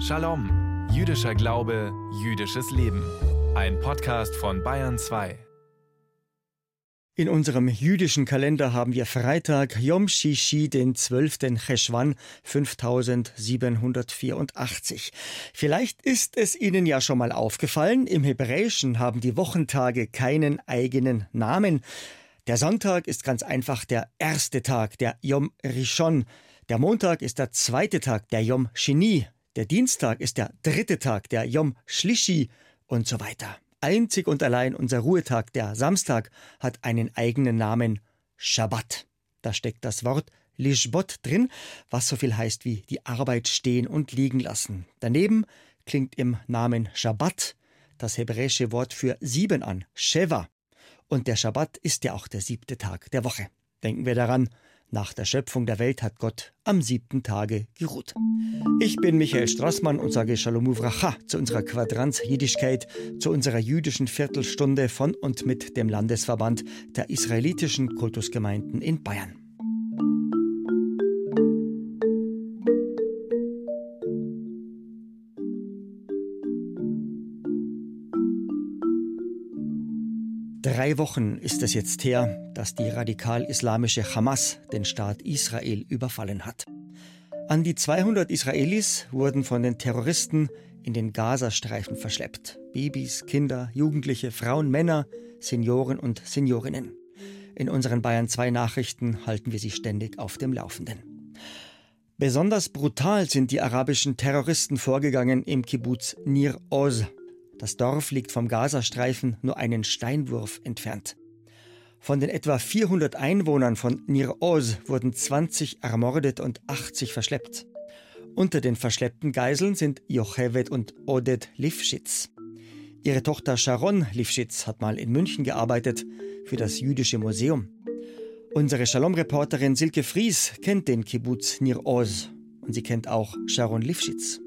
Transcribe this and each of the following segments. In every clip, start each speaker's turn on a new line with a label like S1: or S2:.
S1: Shalom, jüdischer Glaube, jüdisches Leben. Ein Podcast von Bayern 2.
S2: In unserem jüdischen Kalender haben wir Freitag Yom Shishi, den 12. Cheshwan 5784. Vielleicht ist es Ihnen ja schon mal aufgefallen, im Hebräischen haben die Wochentage keinen eigenen Namen. Der Sonntag ist ganz einfach der erste Tag, der Yom Rishon. Der Montag ist der zweite Tag, der Yom Shini. Der Dienstag ist der dritte Tag, der Yom Shlishi und so weiter. Einzig und allein unser Ruhetag, der Samstag, hat einen eigenen Namen Shabbat. Da steckt das Wort Lishbot drin, was so viel heißt wie die Arbeit stehen und liegen lassen. Daneben klingt im Namen Shabbat das hebräische Wort für sieben an, Sheva. Und der Shabbat ist ja auch der siebte Tag der Woche. Denken wir daran, nach der Schöpfung der Welt hat Gott am siebten Tage geruht. Ich bin Michael Strassmann und sage Shalom Uvracha zu unserer Quadranz Jiddischkeit, zu unserer jüdischen Viertelstunde von und mit dem Landesverband der israelitischen Kultusgemeinden in Bayern. Drei Wochen ist es jetzt her, dass die radikal-islamische Hamas den Staat Israel überfallen hat. An die 200 Israelis wurden von den Terroristen in den Gazastreifen verschleppt. Babys, Kinder, Jugendliche, Frauen, Männer, Senioren und Seniorinnen. In unseren Bayern 2 Nachrichten halten wir sie ständig auf dem Laufenden. Besonders brutal sind die arabischen Terroristen vorgegangen im Kibbutz Nir Oz das Dorf liegt vom Gazastreifen nur einen Steinwurf entfernt. Von den etwa 400 Einwohnern von Nir Oz wurden 20 ermordet und 80 verschleppt. Unter den verschleppten Geiseln sind Jochevet und Oded Lifschitz. Ihre Tochter Sharon Lifschitz hat mal in München gearbeitet für das Jüdische Museum. Unsere Shalom-Reporterin Silke Fries kennt den Kibbutz Nir Oz und sie kennt auch Sharon Lifschitz.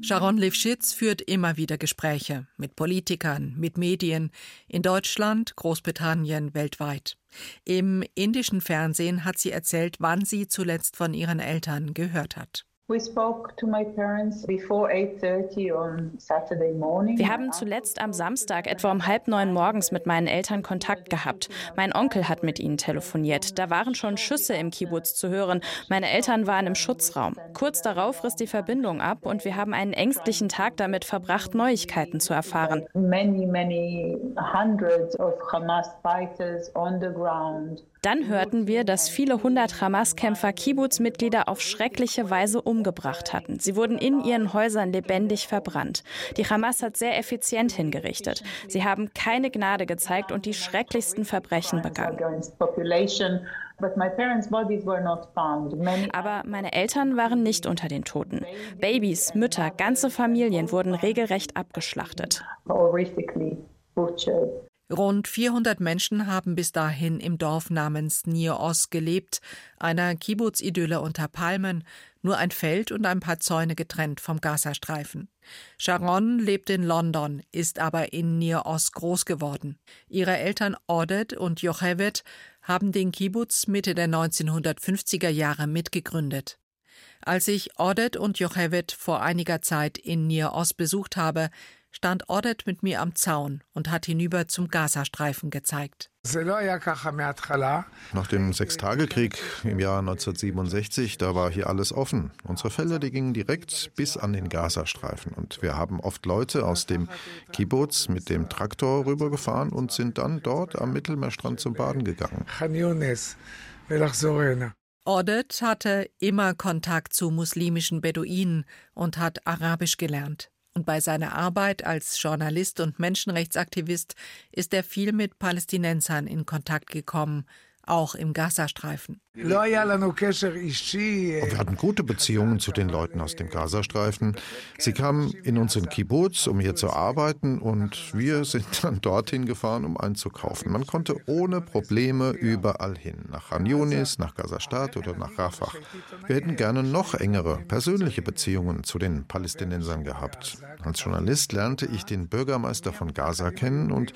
S3: Sharon Lifschitz führt immer wieder Gespräche mit Politikern, mit Medien in Deutschland, Großbritannien, weltweit. Im indischen Fernsehen hat sie erzählt, wann sie zuletzt von ihren Eltern gehört hat.
S4: Wir
S5: haben zuletzt am Samstag etwa um halb neun morgens mit meinen Eltern Kontakt gehabt. Mein Onkel hat mit ihnen telefoniert. Da waren schon Schüsse im Kibbutz zu hören. Meine Eltern waren im Schutzraum. Kurz darauf riss die Verbindung ab und wir haben einen ängstlichen Tag damit verbracht, Neuigkeiten zu erfahren.
S4: Many, many hundreds of Hamas fighters on the ground.
S5: Dann hörten wir, dass viele hundert Hamas-Kämpfer Kibbutz-Mitglieder auf schreckliche Weise umgebracht hatten. Sie wurden in ihren Häusern lebendig verbrannt. Die Hamas hat sehr effizient hingerichtet. Sie haben keine Gnade gezeigt und die schrecklichsten Verbrechen begangen. Aber meine Eltern waren nicht unter den Toten. Babys, Mütter, ganze Familien wurden regelrecht abgeschlachtet.
S3: Rund 400 Menschen haben bis dahin im Dorf namens Nios gelebt, einer Kibbutz-Idylle unter Palmen, nur ein Feld und ein paar Zäune getrennt vom Gazastreifen. Sharon lebt in London, ist aber in Nios groß geworden. Ihre Eltern Odet und Jochevet haben den Kibbutz Mitte der 1950er Jahre mitgegründet. Als ich Odet und Jochevet vor einiger Zeit in Nios besucht habe, stand Odet mit mir am Zaun und hat hinüber zum Gazastreifen gezeigt.
S6: Nach dem Sechstagekrieg im Jahr 1967, da war hier alles offen. Unsere Felder, die gingen direkt bis an den Gazastreifen. Und wir haben oft Leute aus dem Kibbutz mit dem Traktor rübergefahren und sind dann dort am Mittelmeerstrand zum Baden gegangen.
S3: Odet hatte immer Kontakt zu muslimischen Beduinen und hat Arabisch gelernt. Und bei seiner Arbeit als Journalist und Menschenrechtsaktivist ist er viel mit Palästinensern in Kontakt gekommen, auch im Gazastreifen.
S6: Wir hatten gute Beziehungen zu den Leuten aus dem Gazastreifen. Sie kamen in unseren Kibbutz, um hier zu arbeiten, und wir sind dann dorthin gefahren, um einzukaufen. Man konnte ohne Probleme überall hin, nach Han Yunis, nach Gazastadt oder nach Rafah. Wir hätten gerne noch engere persönliche Beziehungen zu den Palästinensern gehabt. Als Journalist lernte ich den Bürgermeister von Gaza kennen und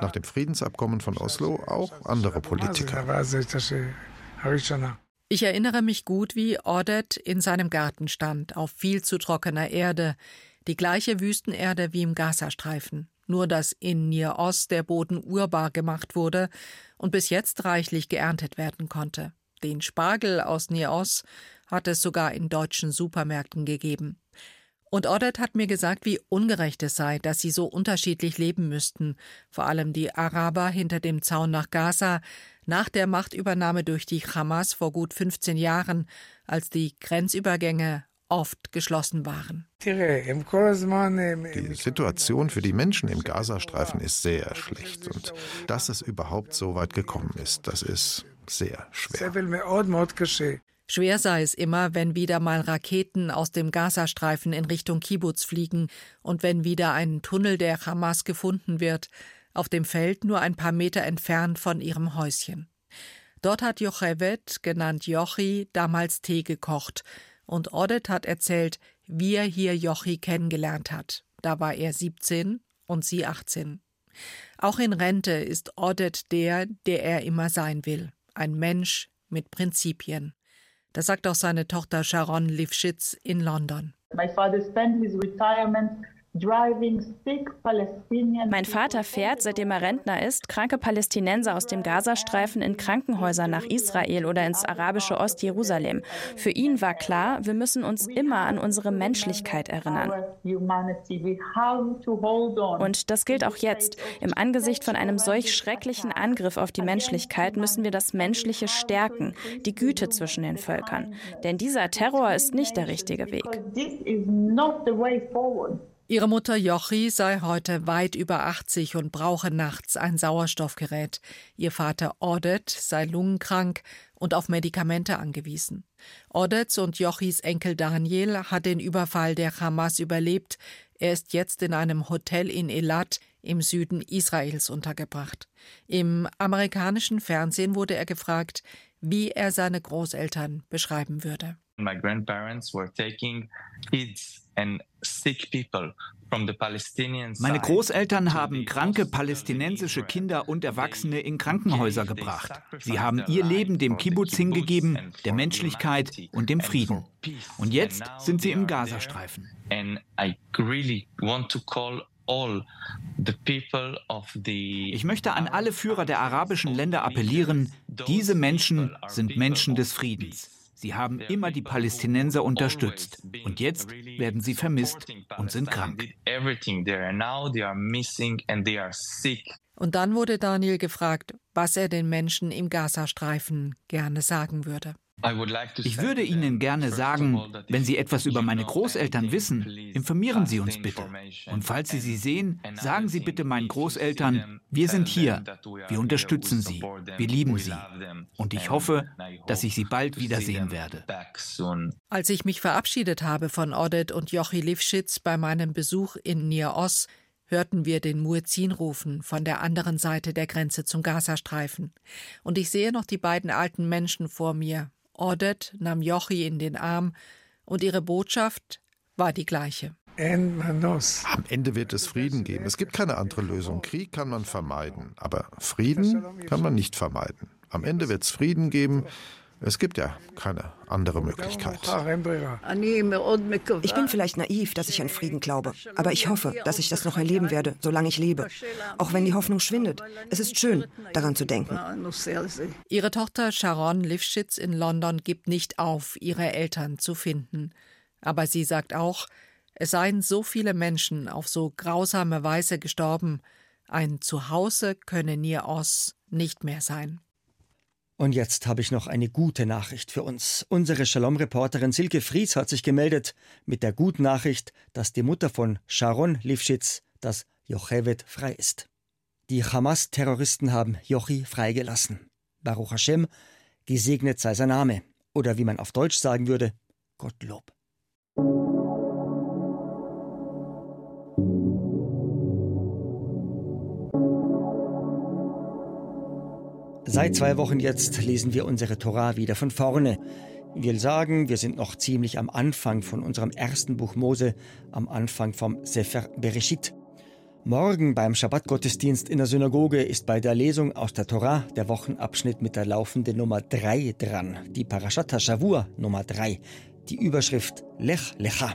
S6: nach dem Friedensabkommen von Oslo auch andere Politiker.
S3: Ich erinnere mich gut, wie Ordet in seinem Garten stand, auf viel zu trockener Erde, die gleiche Wüstenerde wie im Gazastreifen, nur dass in Nir Ost der Boden urbar gemacht wurde und bis jetzt reichlich geerntet werden konnte. Den Spargel aus Nir Ost hat es sogar in deutschen Supermärkten gegeben. Und Ordet hat mir gesagt, wie ungerecht es sei, dass sie so unterschiedlich leben müssten, vor allem die Araber hinter dem Zaun nach Gaza, nach der Machtübernahme durch die Hamas vor gut 15 Jahren, als die Grenzübergänge oft geschlossen waren.
S6: Die Situation für die Menschen im Gazastreifen ist sehr schlecht. Und dass es überhaupt so weit gekommen ist, das ist sehr schwer.
S3: Schwer sei es immer, wenn wieder mal Raketen aus dem Gazastreifen in Richtung Kibbutz fliegen und wenn wieder ein Tunnel der Hamas gefunden wird, auf dem Feld nur ein paar Meter entfernt von ihrem Häuschen. Dort hat Jochevet, genannt Jochi, damals Tee gekocht, und Odet hat erzählt, wie er hier Jochi kennengelernt hat. Da war er 17 und sie 18. Auch in Rente ist Odet der, der er immer sein will. Ein Mensch mit Prinzipien. Das sagt auch seine Tochter Sharon Lifshitz in London.
S4: My father spent his retirement
S5: mein Vater fährt, seitdem er Rentner ist, kranke Palästinenser aus dem Gazastreifen in Krankenhäuser nach Israel oder ins arabische Ostjerusalem. Für ihn war klar, wir müssen uns immer an unsere Menschlichkeit erinnern. Und das gilt auch jetzt. Im Angesicht von einem solch schrecklichen Angriff auf die Menschlichkeit müssen wir das Menschliche stärken, die Güte zwischen den Völkern. Denn dieser Terror ist nicht der richtige Weg.
S3: Ihre Mutter Jochi sei heute weit über 80 und brauche nachts ein Sauerstoffgerät. Ihr Vater Odet sei lungenkrank und auf Medikamente angewiesen. Odets und Jochis Enkel Daniel hat den Überfall der Hamas überlebt. Er ist jetzt in einem Hotel in Elat im Süden Israels untergebracht. Im amerikanischen Fernsehen wurde er gefragt, wie er seine Großeltern beschreiben würde.
S7: My grandparents were taking kids
S8: meine Großeltern haben kranke palästinensische Kinder und Erwachsene in Krankenhäuser gebracht. Sie haben ihr Leben dem Kibbutz hingegeben, der Menschlichkeit und dem Frieden. Und jetzt sind sie im Gazastreifen. Ich möchte an alle Führer der arabischen Länder appellieren, diese Menschen sind Menschen des Friedens. Sie haben immer die Palästinenser unterstützt und jetzt werden sie vermisst und sind krank.
S3: Und dann wurde Daniel gefragt, was er den Menschen im Gazastreifen gerne sagen würde.
S8: Ich würde Ihnen gerne sagen, wenn Sie etwas über meine Großeltern wissen, informieren Sie uns bitte. Und falls Sie sie sehen, sagen Sie bitte meinen Großeltern, wir sind hier, wir unterstützen Sie, wir lieben Sie. Und ich hoffe, dass ich Sie bald wiedersehen werde.
S3: Als ich mich verabschiedet habe von Odet und Jochi Lifschitz bei meinem Besuch in Nir Oz, hörten wir den Muezzin rufen von der anderen Seite der Grenze zum Gazastreifen. Und ich sehe noch die beiden alten Menschen vor mir, Ordet nahm Jochi in den Arm und ihre Botschaft war die gleiche.
S6: Am Ende wird es Frieden geben. Es gibt keine andere Lösung. Krieg kann man vermeiden, aber Frieden kann man nicht vermeiden. Am Ende wird es Frieden geben. Es gibt ja keine andere Möglichkeit.
S9: Ich bin vielleicht naiv, dass ich an Frieden glaube, aber ich hoffe, dass ich das noch erleben werde, solange ich lebe. Auch wenn die Hoffnung schwindet. Es ist schön, daran zu denken.
S3: Ihre Tochter Sharon Lifschitz in London gibt nicht auf, ihre Eltern zu finden. Aber sie sagt auch, es seien so viele Menschen auf so grausame Weise gestorben, ein Zuhause könne Nir Oz nicht mehr sein.
S2: Und jetzt habe ich noch eine gute Nachricht für uns. Unsere Shalom-Reporterin Silke Fries hat sich gemeldet mit der guten Nachricht, dass die Mutter von Sharon Lifschitz, das Jochevet, frei ist. Die Hamas-Terroristen haben Jochi freigelassen. Baruch Hashem, gesegnet sei sein Name. Oder wie man auf Deutsch sagen würde, Gottlob. Seit zwei Wochen jetzt lesen wir unsere Torah wieder von vorne. Will sagen, wir sind noch ziemlich am Anfang von unserem ersten Buch Mose, am Anfang vom Sefer Bereshit. Morgen beim Schabbatgottesdienst in der Synagoge ist bei der Lesung aus der Torah der Wochenabschnitt mit der laufenden Nummer 3 dran, die Parashat HaShavua Nummer 3, die Überschrift Lech Lecha.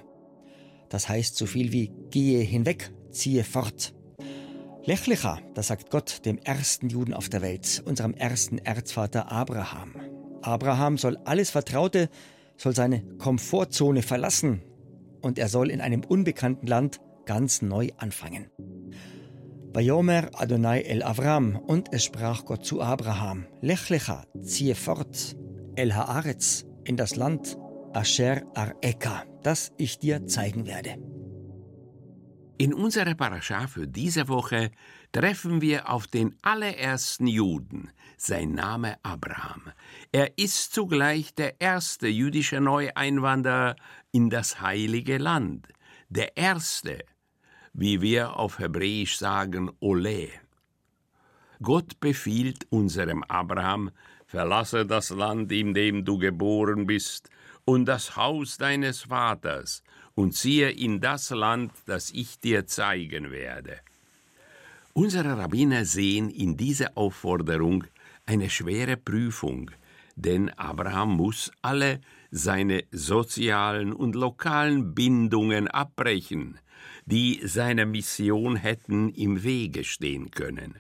S2: Das heißt so viel wie gehe hinweg, ziehe fort. Lech Lecha, das sagt Gott dem ersten Juden auf der Welt, unserem ersten Erzvater Abraham. Abraham soll alles Vertraute, soll seine Komfortzone verlassen und er soll in einem unbekannten Land ganz neu anfangen. Vayomer Adonai el Avram, und es sprach Gott zu Abraham, Lech lecha, ziehe fort, el Haaretz, in das Land, Asher Areka, das ich dir zeigen werde.
S10: In unserer Parascha für diese Woche treffen wir auf den allerersten Juden, sein Name Abraham. Er ist zugleich der erste jüdische Neueinwanderer in das heilige Land, der erste, wie wir auf Hebräisch sagen, Ole. Gott befiehlt unserem Abraham, verlasse das Land, in dem du geboren bist, und das Haus deines Vaters, und ziehe in das Land, das ich dir zeigen werde. Unsere Rabbiner sehen in dieser Aufforderung eine schwere Prüfung, denn Abraham muss alle seine sozialen und lokalen Bindungen abbrechen, die seiner Mission hätten im Wege stehen können.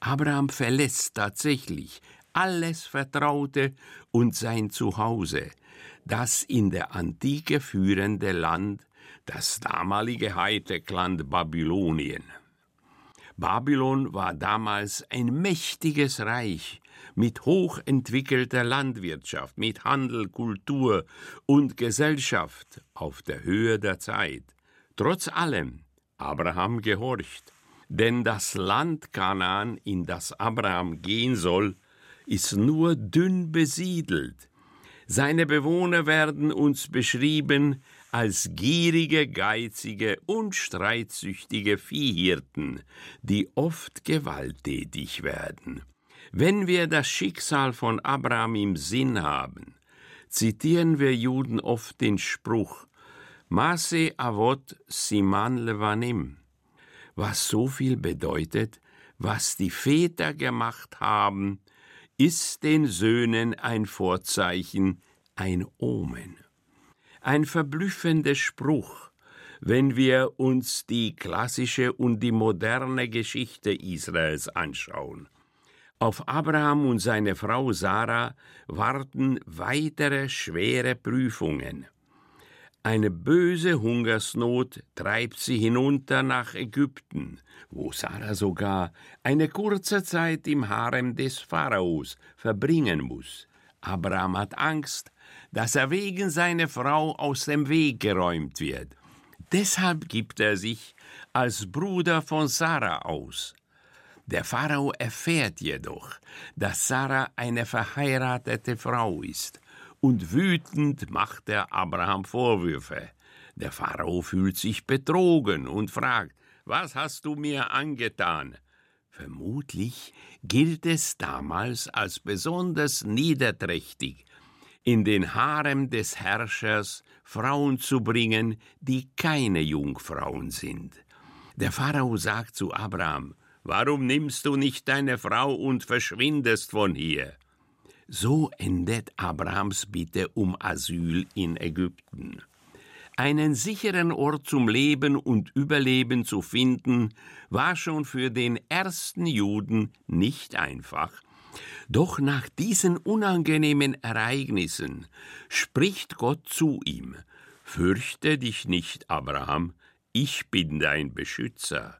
S10: Abraham verlässt tatsächlich alles Vertraute und sein Zuhause, das in der Antike führende Land, das damalige Hightech-Land Babylonien. Babylon war damals ein mächtiges Reich mit hochentwickelter Landwirtschaft, mit Handel, Kultur und Gesellschaft auf der Höhe der Zeit. Trotz allem, Abraham gehorcht, denn das Land Kanaan, in das Abraham gehen soll, ist nur dünn besiedelt. Seine Bewohner werden uns beschrieben als gierige, geizige und streitsüchtige Viehhirten, die oft gewalttätig werden. Wenn wir das Schicksal von Abraham im Sinn haben, zitieren wir Juden oft den Spruch Maase Avot Siman Levanim, was so viel bedeutet, was die Väter gemacht haben, ist den Söhnen ein Vorzeichen, ein Omen. Ein verblüffender Spruch, wenn wir uns die klassische und die moderne Geschichte Israels anschauen. Auf Abraham und seine Frau Sarah warten weitere schwere Prüfungen. Eine böse Hungersnot treibt sie hinunter nach Ägypten, wo Sarah sogar eine kurze Zeit im Harem des Pharaos verbringen muss. Abraham hat Angst, dass er wegen seiner Frau aus dem Weg geräumt wird. Deshalb gibt er sich als Bruder von Sarah aus. Der Pharao erfährt jedoch, dass Sarah eine verheiratete Frau ist und wütend macht er Abraham Vorwürfe. Der Pharao fühlt sich betrogen und fragt, was hast du mir angetan? Vermutlich gilt es damals als besonders niederträchtig, in den Harem des Herrschers Frauen zu bringen, die keine Jungfrauen sind. Der Pharao sagt zu Abraham, Warum nimmst du nicht deine Frau und verschwindest von hier? So endet Abrahams Bitte um Asyl in Ägypten. Einen sicheren Ort zum Leben und Überleben zu finden, war schon für den ersten Juden nicht einfach. Doch nach diesen unangenehmen Ereignissen spricht Gott zu ihm Fürchte dich nicht, Abraham, ich bin dein Beschützer.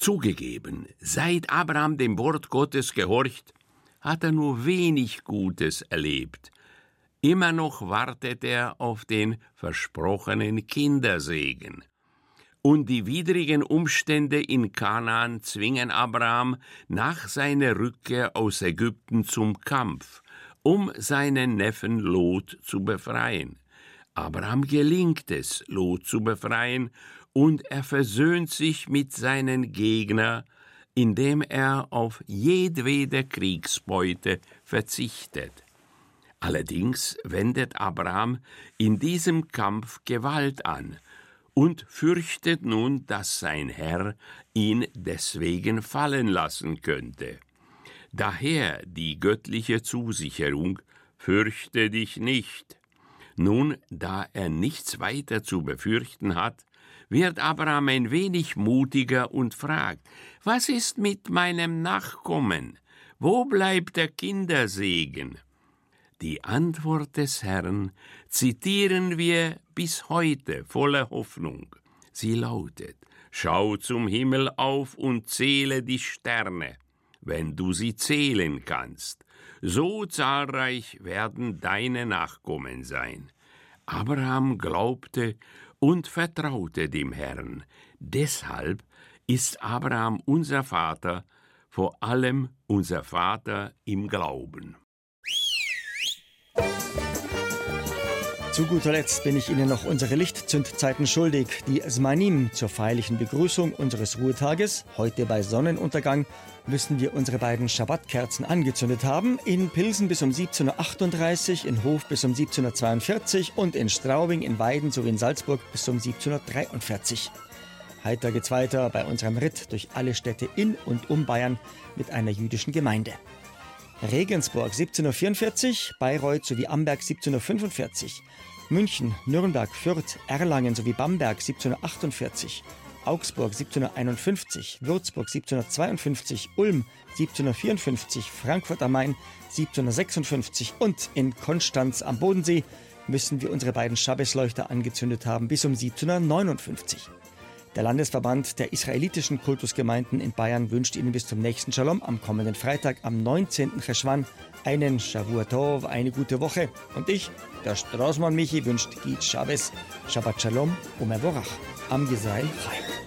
S10: Zugegeben, seit Abraham dem Wort Gottes gehorcht, hat er nur wenig Gutes erlebt. Immer noch wartet er auf den versprochenen Kindersegen. Und die widrigen Umstände in Kanaan zwingen Abraham nach seiner Rückkehr aus Ägypten zum Kampf, um seinen Neffen Lot zu befreien. Abraham gelingt es, Lot zu befreien, und er versöhnt sich mit seinen Gegnern, indem er auf jedwede Kriegsbeute verzichtet. Allerdings wendet Abraham in diesem Kampf Gewalt an, und fürchtet nun, dass sein Herr ihn deswegen fallen lassen könnte. Daher die göttliche Zusicherung, fürchte dich nicht. Nun, da er nichts weiter zu befürchten hat, wird Abraham ein wenig mutiger und fragt, was ist mit meinem Nachkommen? Wo bleibt der Kindersegen? Die Antwort des Herrn zitieren wir bis heute voller Hoffnung. Sie lautet, Schau zum Himmel auf und zähle die Sterne, wenn du sie zählen kannst. So zahlreich werden deine Nachkommen sein. Abraham glaubte und vertraute dem Herrn. Deshalb ist Abraham unser Vater, vor allem unser Vater im Glauben.
S2: Zu guter Letzt bin ich Ihnen noch unsere Lichtzündzeiten schuldig, die Zmanim zur feierlichen Begrüßung unseres Ruhetages. Heute bei Sonnenuntergang müssen wir unsere beiden Schabbatkerzen angezündet haben. In Pilsen bis um 17.38 Uhr, in Hof bis um 17.42 Uhr und in Straubing, in Weiden sowie in Salzburg bis um 17.43 Uhr. Heiter geht's weiter bei unserem Ritt durch alle Städte in und um Bayern mit einer jüdischen Gemeinde. Regensburg 1744, Bayreuth sowie Amberg 1745, München, Nürnberg, Fürth, Erlangen sowie Bamberg 1748, Augsburg 1751, Würzburg 1752, Ulm 1754, Frankfurt am Main 1756 und in Konstanz am Bodensee müssen wir unsere beiden Schabbesleuchter angezündet haben bis um 1759. Der Landesverband der israelitischen Kultusgemeinden in Bayern wünscht Ihnen bis zum nächsten Shalom am kommenden Freitag am 19. Cheshvan einen Shavuot eine gute Woche. Und ich, der Straßmann Michi, wünscht Gid Shabbos, Shabbat Shalom, Omer Borach, am Yisrael Chai.